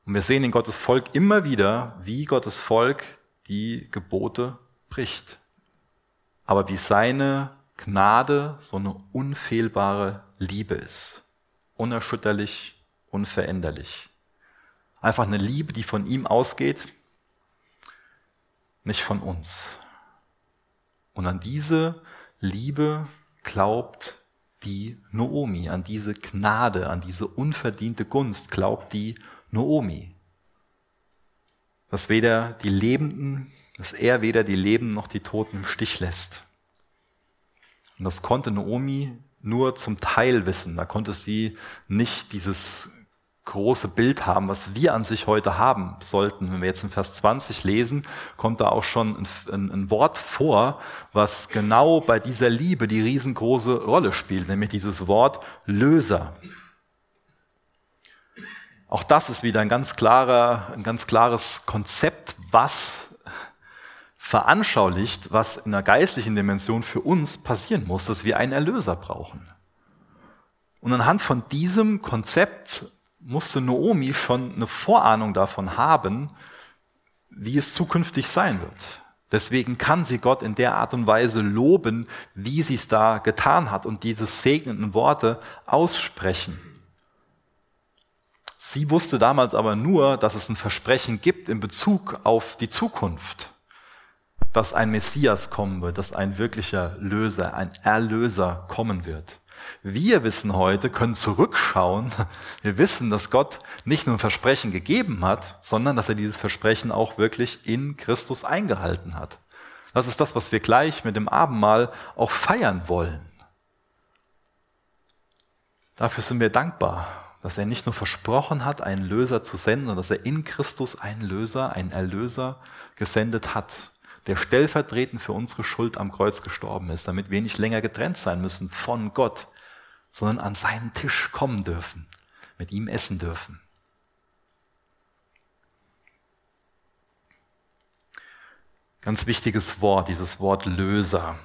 Und wir sehen in Gottes Volk immer wieder, wie Gottes Volk die Gebote bricht. Aber wie seine Gnade so eine unfehlbare Liebe ist. Unerschütterlich, unveränderlich. Einfach eine Liebe, die von ihm ausgeht, nicht von uns. Und an diese Liebe glaubt die Noomi, an diese Gnade, an diese unverdiente Gunst glaubt die Noomi. Dass weder die Lebenden, dass er weder die Lebenden noch die Toten im Stich lässt. Und das konnte Noomi nur zum Teil wissen. Da konnte sie nicht dieses große Bild haben, was wir an sich heute haben sollten. Wenn wir jetzt in Vers 20 lesen, kommt da auch schon ein, ein, ein, Wort vor, was genau bei dieser Liebe die riesengroße Rolle spielt, nämlich dieses Wort Löser. Auch das ist wieder ein ganz klarer, ein ganz klares Konzept, was veranschaulicht, was in der geistlichen Dimension für uns passieren muss, dass wir einen Erlöser brauchen. Und anhand von diesem Konzept musste Noomi schon eine Vorahnung davon haben, wie es zukünftig sein wird. Deswegen kann sie Gott in der Art und Weise loben, wie sie es da getan hat und diese segnenden Worte aussprechen. Sie wusste damals aber nur, dass es ein Versprechen gibt in Bezug auf die Zukunft, dass ein Messias kommen wird, dass ein wirklicher Löser, ein Erlöser kommen wird. Wir wissen heute, können zurückschauen, wir wissen, dass Gott nicht nur ein Versprechen gegeben hat, sondern dass er dieses Versprechen auch wirklich in Christus eingehalten hat. Das ist das, was wir gleich mit dem Abendmahl auch feiern wollen. Dafür sind wir dankbar, dass er nicht nur versprochen hat, einen Löser zu senden, sondern dass er in Christus einen Löser, einen Erlöser gesendet hat, der stellvertretend für unsere Schuld am Kreuz gestorben ist, damit wir nicht länger getrennt sein müssen von Gott, sondern an seinen Tisch kommen dürfen, mit ihm essen dürfen. Ganz wichtiges Wort, dieses Wort Löser.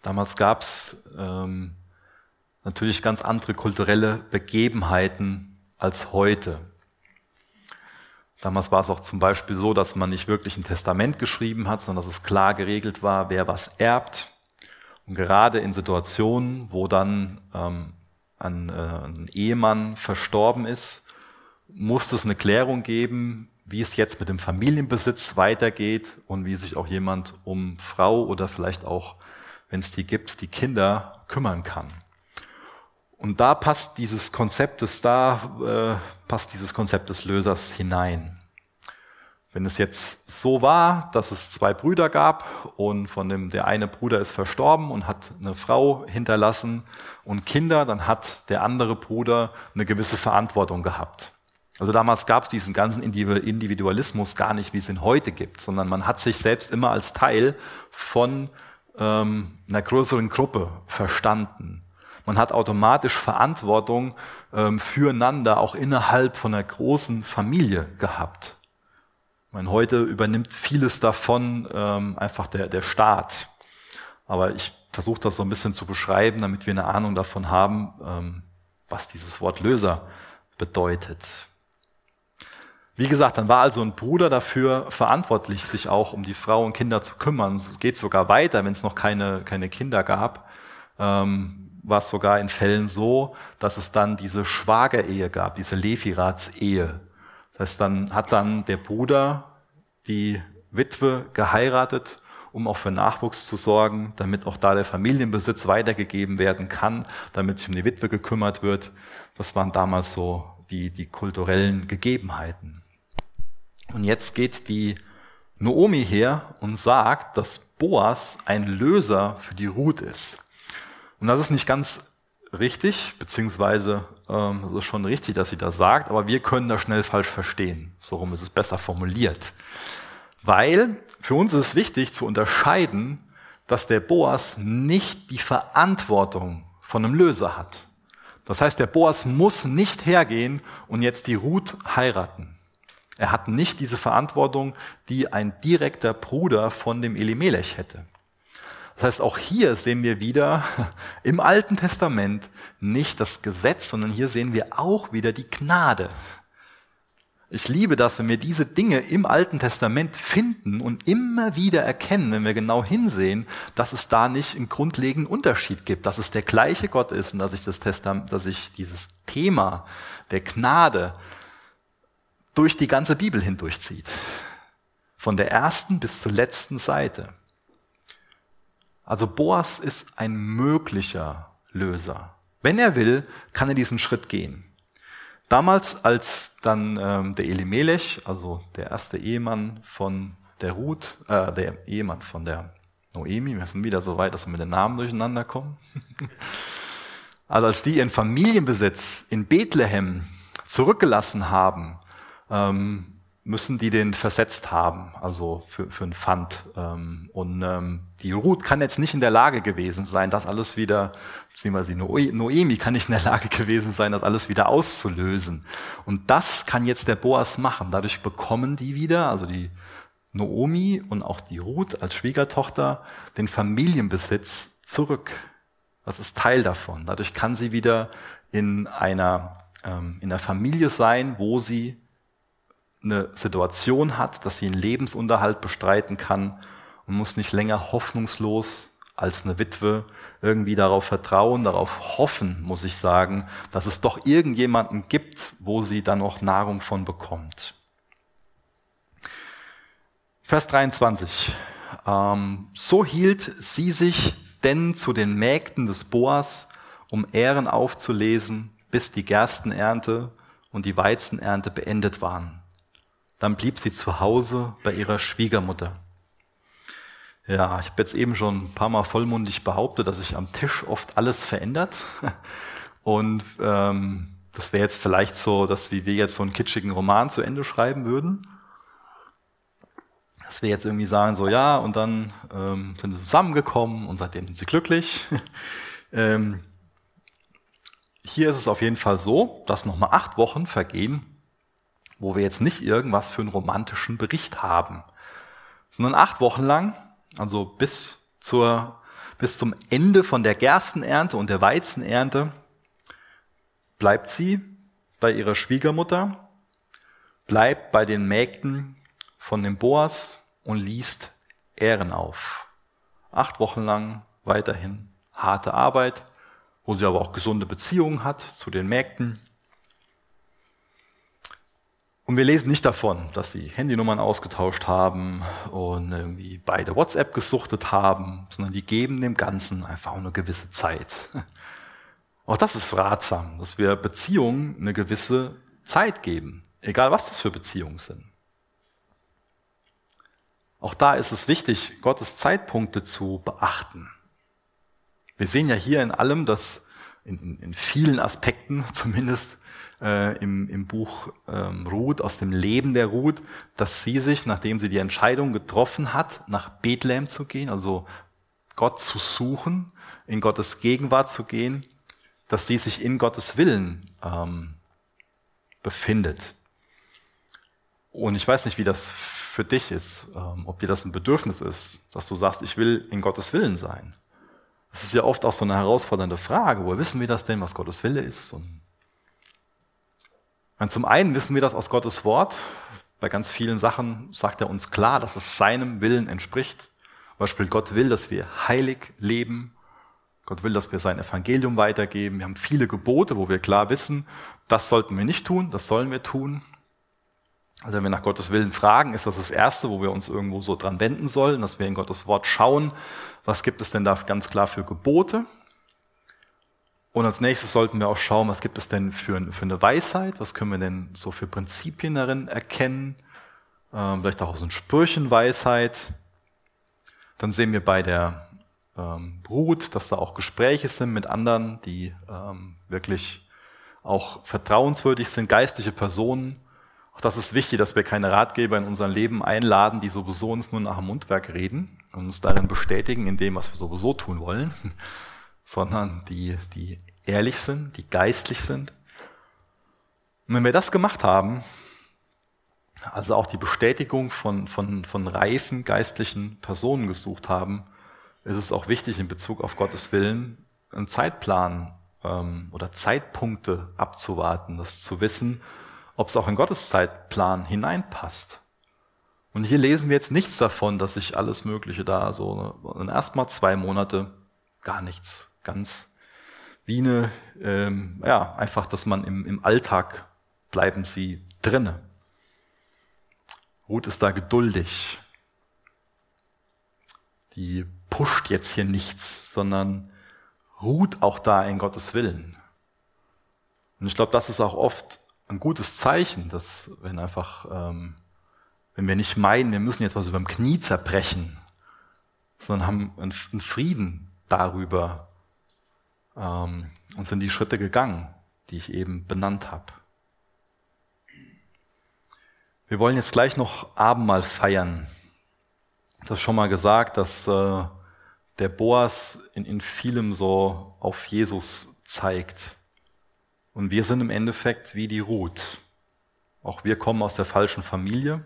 Damals gab es ähm, natürlich ganz andere kulturelle Begebenheiten als heute. Damals war es auch zum Beispiel so, dass man nicht wirklich ein Testament geschrieben hat, sondern dass es klar geregelt war, wer was erbt. Und gerade in Situationen, wo dann ähm, ein, äh, ein Ehemann verstorben ist, muss es eine Klärung geben, wie es jetzt mit dem Familienbesitz weitergeht und wie sich auch jemand um Frau oder vielleicht auch, wenn es die gibt, die Kinder kümmern kann. Und da passt dieses Konzept des, da äh, passt dieses Konzept des Lösers hinein. Wenn es jetzt so war, dass es zwei Brüder gab und von dem der eine Bruder ist verstorben und hat eine Frau hinterlassen und Kinder, dann hat der andere Bruder eine gewisse Verantwortung gehabt. Also damals gab es diesen ganzen Individualismus gar nicht, wie es ihn heute gibt, sondern man hat sich selbst immer als Teil von ähm, einer größeren Gruppe verstanden. Man hat automatisch Verantwortung ähm, füreinander auch innerhalb von einer großen Familie gehabt. Ich meine, heute übernimmt vieles davon ähm, einfach der, der Staat. Aber ich versuche das so ein bisschen zu beschreiben, damit wir eine Ahnung davon haben, ähm, was dieses Wort Löser bedeutet. Wie gesagt, dann war also ein Bruder dafür verantwortlich, sich auch um die Frau und Kinder zu kümmern. Es geht sogar weiter, wenn es noch keine, keine Kinder gab. Ähm, war es sogar in Fällen so, dass es dann diese Schwagerehe gab, diese Lefirats-Ehe. Das heißt, dann hat dann der Bruder die Witwe geheiratet, um auch für Nachwuchs zu sorgen, damit auch da der Familienbesitz weitergegeben werden kann, damit sich um die Witwe gekümmert wird. Das waren damals so die, die kulturellen Gegebenheiten. Und jetzt geht die Noomi her und sagt, dass Boas ein Löser für die Ruth ist. Und das ist nicht ganz richtig, beziehungsweise ähm, es ist schon richtig, dass sie das sagt, aber wir können das schnell falsch verstehen. So rum ist es besser formuliert. Weil für uns ist es wichtig zu unterscheiden, dass der Boas nicht die Verantwortung von einem Löser hat. Das heißt, der Boas muss nicht hergehen und jetzt die Ruth heiraten. Er hat nicht diese Verantwortung, die ein direkter Bruder von dem Elimelech hätte. Das heißt, auch hier sehen wir wieder im Alten Testament nicht das Gesetz, sondern hier sehen wir auch wieder die Gnade. Ich liebe das, wenn wir diese Dinge im Alten Testament finden und immer wieder erkennen, wenn wir genau hinsehen, dass es da nicht einen grundlegenden Unterschied gibt, dass es der gleiche Gott ist und dass sich das Testament, dass sich dieses Thema der Gnade durch die ganze Bibel hindurchzieht. Von der ersten bis zur letzten Seite. Also Boas ist ein möglicher Löser. Wenn er will, kann er diesen Schritt gehen. Damals, als dann ähm, der Elimelech, also der erste Ehemann von der Ruth, äh, der Ehemann von der Noemi, wir sind wieder so weit, dass wir mit den Namen durcheinander kommen. also als die ihren Familienbesitz in Bethlehem zurückgelassen haben, ähm, müssen die den versetzt haben, also für, für ein Pfand. Ähm, und ähm, die Ruth kann jetzt nicht in der Lage gewesen sein, das alles wieder, beziehungsweise die Noemi kann nicht in der Lage gewesen sein, das alles wieder auszulösen. Und das kann jetzt der Boas machen. Dadurch bekommen die wieder, also die Noomi und auch die Ruth als Schwiegertochter, den Familienbesitz zurück. Das ist Teil davon. Dadurch kann sie wieder in einer, ähm, in einer Familie sein, wo sie eine Situation hat, dass sie einen Lebensunterhalt bestreiten kann und muss nicht länger hoffnungslos als eine Witwe irgendwie darauf vertrauen, darauf hoffen, muss ich sagen, dass es doch irgendjemanden gibt, wo sie dann auch Nahrung von bekommt. Vers 23. Ähm, so hielt sie sich denn zu den Mägden des Boas, um Ehren aufzulesen, bis die Gerstenernte und die Weizenernte beendet waren. Dann blieb sie zu Hause bei ihrer Schwiegermutter. Ja, ich habe jetzt eben schon ein paar Mal vollmundig behauptet, dass sich am Tisch oft alles verändert. Und ähm, das wäre jetzt vielleicht so, dass wie wir jetzt so einen kitschigen Roman zu Ende schreiben würden. Dass wir jetzt irgendwie sagen, so ja, und dann ähm, sind sie zusammengekommen und seitdem sind sie glücklich. ähm, hier ist es auf jeden Fall so, dass nochmal acht Wochen vergehen, wo wir jetzt nicht irgendwas für einen romantischen Bericht haben, sondern acht Wochen lang, also bis, zur, bis zum Ende von der Gerstenernte und der Weizenernte, bleibt sie bei ihrer Schwiegermutter, bleibt bei den Mägden von dem Boas und liest Ehren auf. Acht Wochen lang weiterhin harte Arbeit, wo sie aber auch gesunde Beziehungen hat zu den Mägden und wir lesen nicht davon, dass sie Handynummern ausgetauscht haben und irgendwie beide WhatsApp gesuchtet haben, sondern die geben dem Ganzen einfach eine gewisse Zeit. Auch das ist ratsam, dass wir Beziehungen eine gewisse Zeit geben, egal was das für Beziehungen sind. Auch da ist es wichtig, Gottes Zeitpunkte zu beachten. Wir sehen ja hier in allem, dass in, in, in vielen Aspekten zumindest äh, im, im Buch ähm, Ruth, aus dem Leben der Ruth, dass sie sich, nachdem sie die Entscheidung getroffen hat, nach Bethlehem zu gehen, also Gott zu suchen, in Gottes Gegenwart zu gehen, dass sie sich in Gottes Willen ähm, befindet. Und ich weiß nicht, wie das für dich ist, ähm, ob dir das ein Bedürfnis ist, dass du sagst, ich will in Gottes Willen sein. Das ist ja oft auch so eine herausfordernde Frage. Woher wissen wir das denn, was Gottes Wille ist? Und zum einen wissen wir das aus Gottes Wort. Bei ganz vielen Sachen sagt er uns klar, dass es seinem Willen entspricht. Zum Beispiel Gott will, dass wir heilig leben. Gott will, dass wir sein Evangelium weitergeben. Wir haben viele Gebote, wo wir klar wissen, das sollten wir nicht tun, das sollen wir tun. Also wenn wir nach Gottes Willen fragen, ist das das Erste, wo wir uns irgendwo so dran wenden sollen, dass wir in Gottes Wort schauen, was gibt es denn da ganz klar für Gebote. Und als nächstes sollten wir auch schauen, was gibt es denn für, für eine Weisheit, was können wir denn so für Prinzipien darin erkennen, ähm, vielleicht auch so ein Sprüchenweisheit. Dann sehen wir bei der ähm, Brut, dass da auch Gespräche sind mit anderen, die ähm, wirklich auch vertrauenswürdig sind, geistliche Personen. Auch das ist wichtig, dass wir keine Ratgeber in unser Leben einladen, die sowieso uns nur nach dem Mundwerk reden und uns darin bestätigen, in dem, was wir sowieso tun wollen, sondern die, die ehrlich sind, die geistlich sind. Und wenn wir das gemacht haben, also auch die Bestätigung von, von, von reifen geistlichen Personen gesucht haben, ist es auch wichtig in Bezug auf Gottes Willen, einen Zeitplan ähm, oder Zeitpunkte abzuwarten, das zu wissen, ob es auch in Gottes Zeitplan hineinpasst. Und hier lesen wir jetzt nichts davon, dass sich alles Mögliche da so, erstmal zwei Monate gar nichts, ganz wie eine, ähm, ja, einfach, dass man im, im Alltag bleiben sie drinne. Ruth ist da geduldig. Die pusht jetzt hier nichts, sondern ruht auch da in Gottes Willen. Und ich glaube, das ist auch oft ein gutes Zeichen, dass wenn einfach, ähm, wenn wir nicht meinen, wir müssen jetzt was über dem Knie zerbrechen, sondern haben einen Frieden darüber, ähm, und sind die Schritte gegangen, die ich eben benannt habe. Wir wollen jetzt gleich noch Abendmahl feiern. Das schon mal gesagt, dass äh, der Boas in, in vielem so auf Jesus zeigt. Und wir sind im Endeffekt wie die Ruth. Auch wir kommen aus der falschen Familie.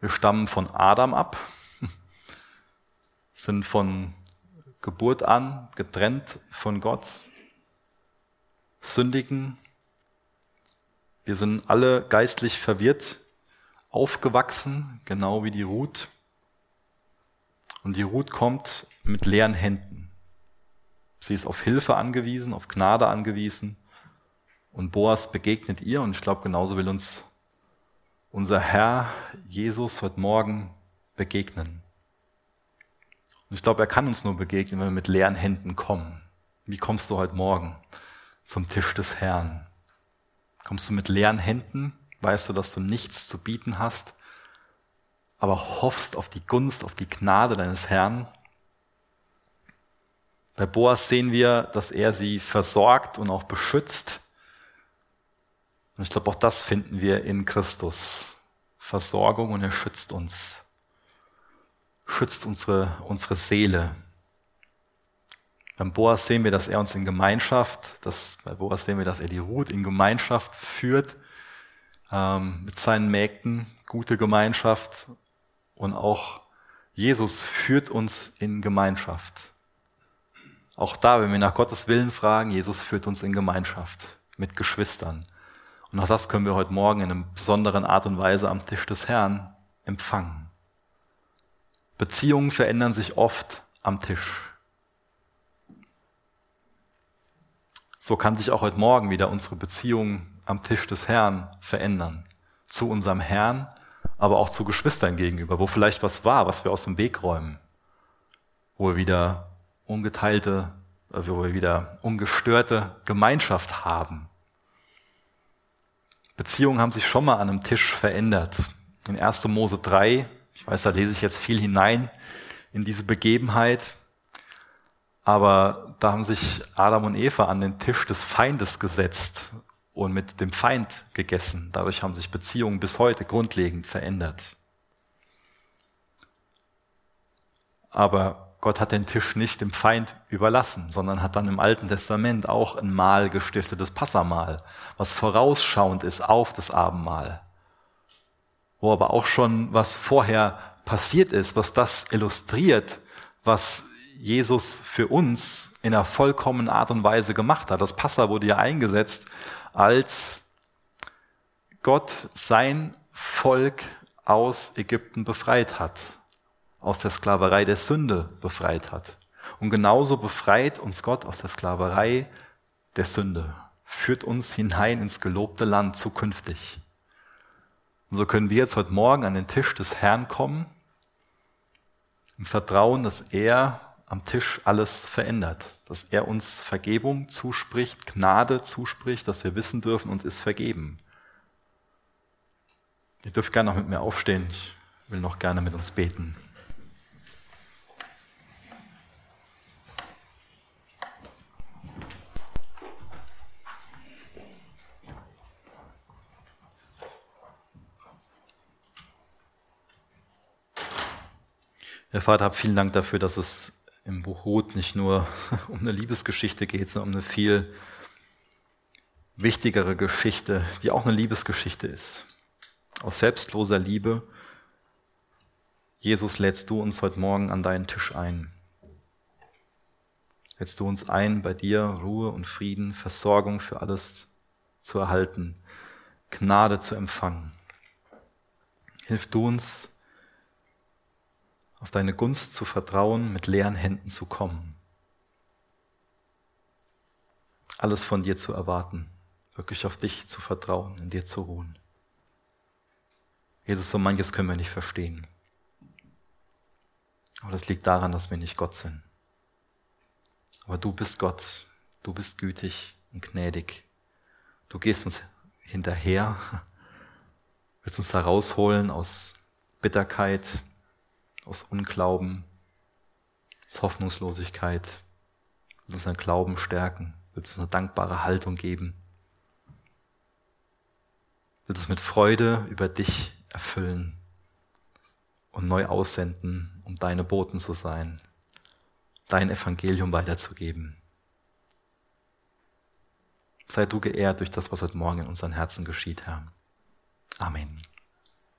Wir stammen von Adam ab, sind von Geburt an getrennt von Gott, sündigen. Wir sind alle geistlich verwirrt, aufgewachsen, genau wie die Ruth. Und die Ruth kommt mit leeren Händen. Sie ist auf Hilfe angewiesen, auf Gnade angewiesen. Und Boas begegnet ihr und ich glaube, genauso will uns unser Herr Jesus heute Morgen begegnen. Und ich glaube, er kann uns nur begegnen, wenn wir mit leeren Händen kommen. Wie kommst du heute Morgen zum Tisch des Herrn? Kommst du mit leeren Händen? Weißt du, dass du nichts zu bieten hast, aber hoffst auf die Gunst, auf die Gnade deines Herrn? Bei Boas sehen wir, dass er sie versorgt und auch beschützt. Und ich glaube, auch das finden wir in Christus. Versorgung und er schützt uns schützt unsere, unsere Seele. Beim Boas sehen wir, dass er uns in Gemeinschaft, dass, bei Boas sehen wir, dass er die Ruth in Gemeinschaft führt, ähm, mit seinen Mägden, gute Gemeinschaft und auch Jesus führt uns in Gemeinschaft. Auch da, wenn wir nach Gottes Willen fragen, Jesus führt uns in Gemeinschaft mit Geschwistern. Und auch das können wir heute Morgen in einer besonderen Art und Weise am Tisch des Herrn empfangen. Beziehungen verändern sich oft am Tisch. So kann sich auch heute Morgen wieder unsere Beziehung am Tisch des Herrn verändern. Zu unserem Herrn, aber auch zu Geschwistern gegenüber, wo vielleicht was war, was wir aus dem Weg räumen. Wo wir wieder ungeteilte, also wo wir wieder ungestörte Gemeinschaft haben. Beziehungen haben sich schon mal an einem Tisch verändert. In 1. Mose 3 ich weiß, da lese ich jetzt viel hinein in diese Begebenheit. Aber da haben sich Adam und Eva an den Tisch des Feindes gesetzt und mit dem Feind gegessen. Dadurch haben sich Beziehungen bis heute grundlegend verändert. Aber Gott hat den Tisch nicht dem Feind überlassen, sondern hat dann im Alten Testament auch ein Mahl gestiftet, das Passamahl, was vorausschauend ist auf das Abendmahl wo aber auch schon was vorher passiert ist, was das illustriert, was Jesus für uns in einer vollkommenen Art und Weise gemacht hat. Das Passa wurde ja eingesetzt als Gott sein Volk aus Ägypten befreit hat, aus der Sklaverei der Sünde befreit hat. Und genauso befreit uns Gott aus der Sklaverei der Sünde, führt uns hinein ins gelobte Land zukünftig. Und so können wir jetzt heute Morgen an den Tisch des Herrn kommen, im Vertrauen, dass er am Tisch alles verändert, dass er uns Vergebung zuspricht, Gnade zuspricht, dass wir wissen dürfen, uns ist vergeben. Ihr dürft gerne noch mit mir aufstehen. Ich will noch gerne mit uns beten. Herr Vater, hab vielen Dank dafür, dass es im Buch Ruth nicht nur um eine Liebesgeschichte geht, sondern um eine viel wichtigere Geschichte, die auch eine Liebesgeschichte ist. Aus selbstloser Liebe, Jesus, lädst du uns heute Morgen an deinen Tisch ein. Lädst du uns ein, bei dir Ruhe und Frieden, Versorgung für alles zu erhalten, Gnade zu empfangen. Hilf du uns, auf deine Gunst zu vertrauen, mit leeren Händen zu kommen. Alles von dir zu erwarten, wirklich auf dich zu vertrauen, in dir zu ruhen. Jesus, so manches können wir nicht verstehen. Aber das liegt daran, dass wir nicht Gott sind. Aber du bist Gott, du bist gütig und gnädig. Du gehst uns hinterher, willst uns da rausholen aus Bitterkeit, aus Unglauben, aus Hoffnungslosigkeit, willst uns einen Glauben stärken, willst uns eine dankbare Haltung geben, willst uns mit Freude über dich erfüllen und neu aussenden, um deine Boten zu sein, dein Evangelium weiterzugeben. Sei du geehrt durch das, was heute Morgen in unseren Herzen geschieht, Herr. Amen.